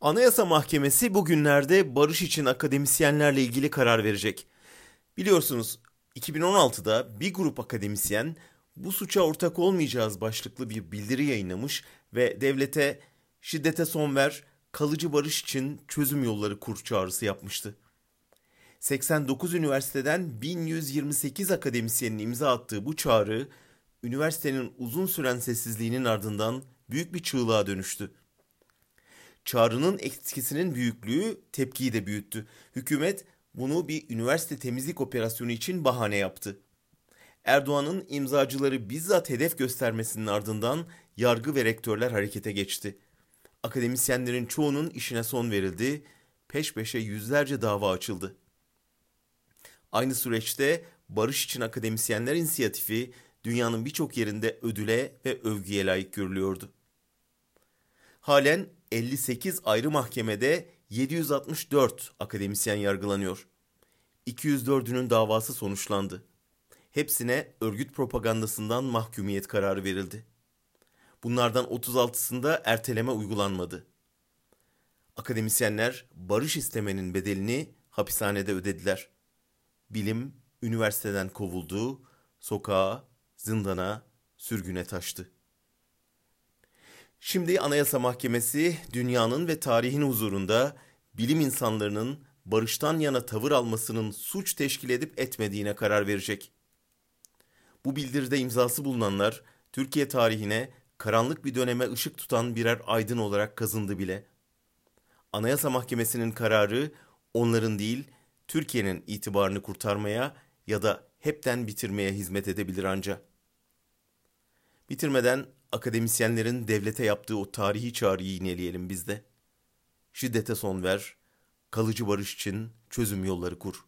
Anayasa Mahkemesi bugünlerde barış için akademisyenlerle ilgili karar verecek. Biliyorsunuz 2016'da bir grup akademisyen bu suça ortak olmayacağız başlıklı bir bildiri yayınlamış ve devlete şiddete son ver, kalıcı barış için çözüm yolları kur çağrısı yapmıştı. 89 üniversiteden 1128 akademisyenin imza attığı bu çağrı, üniversitenin uzun süren sessizliğinin ardından büyük bir çığlığa dönüştü. Çağrının etkisinin büyüklüğü tepkiyi de büyüttü. Hükümet bunu bir üniversite temizlik operasyonu için bahane yaptı. Erdoğan'ın imzacıları bizzat hedef göstermesinin ardından yargı ve rektörler harekete geçti. Akademisyenlerin çoğunun işine son verildi, peş peşe yüzlerce dava açıldı. Aynı süreçte Barış için Akademisyenler inisiyatifi dünyanın birçok yerinde ödüle ve övgüye layık görülüyordu. Halen 58 ayrı mahkemede 764 akademisyen yargılanıyor. 204'ünün davası sonuçlandı. Hepsine örgüt propagandasından mahkumiyet kararı verildi. Bunlardan 36'sında erteleme uygulanmadı. Akademisyenler barış istemenin bedelini hapishanede ödediler. Bilim üniversiteden kovuldu, sokağa, zindana, sürgüne taştı. Şimdi Anayasa Mahkemesi dünyanın ve tarihin huzurunda bilim insanlarının barıştan yana tavır almasının suç teşkil edip etmediğine karar verecek. Bu bildiride imzası bulunanlar Türkiye tarihine karanlık bir döneme ışık tutan birer aydın olarak kazındı bile. Anayasa Mahkemesi'nin kararı onların değil Türkiye'nin itibarını kurtarmaya ya da hepten bitirmeye hizmet edebilir anca. Bitirmeden akademisyenlerin devlete yaptığı o tarihi çağrıyı yineleyelim biz de. Şiddete son ver, kalıcı barış için çözüm yolları kur.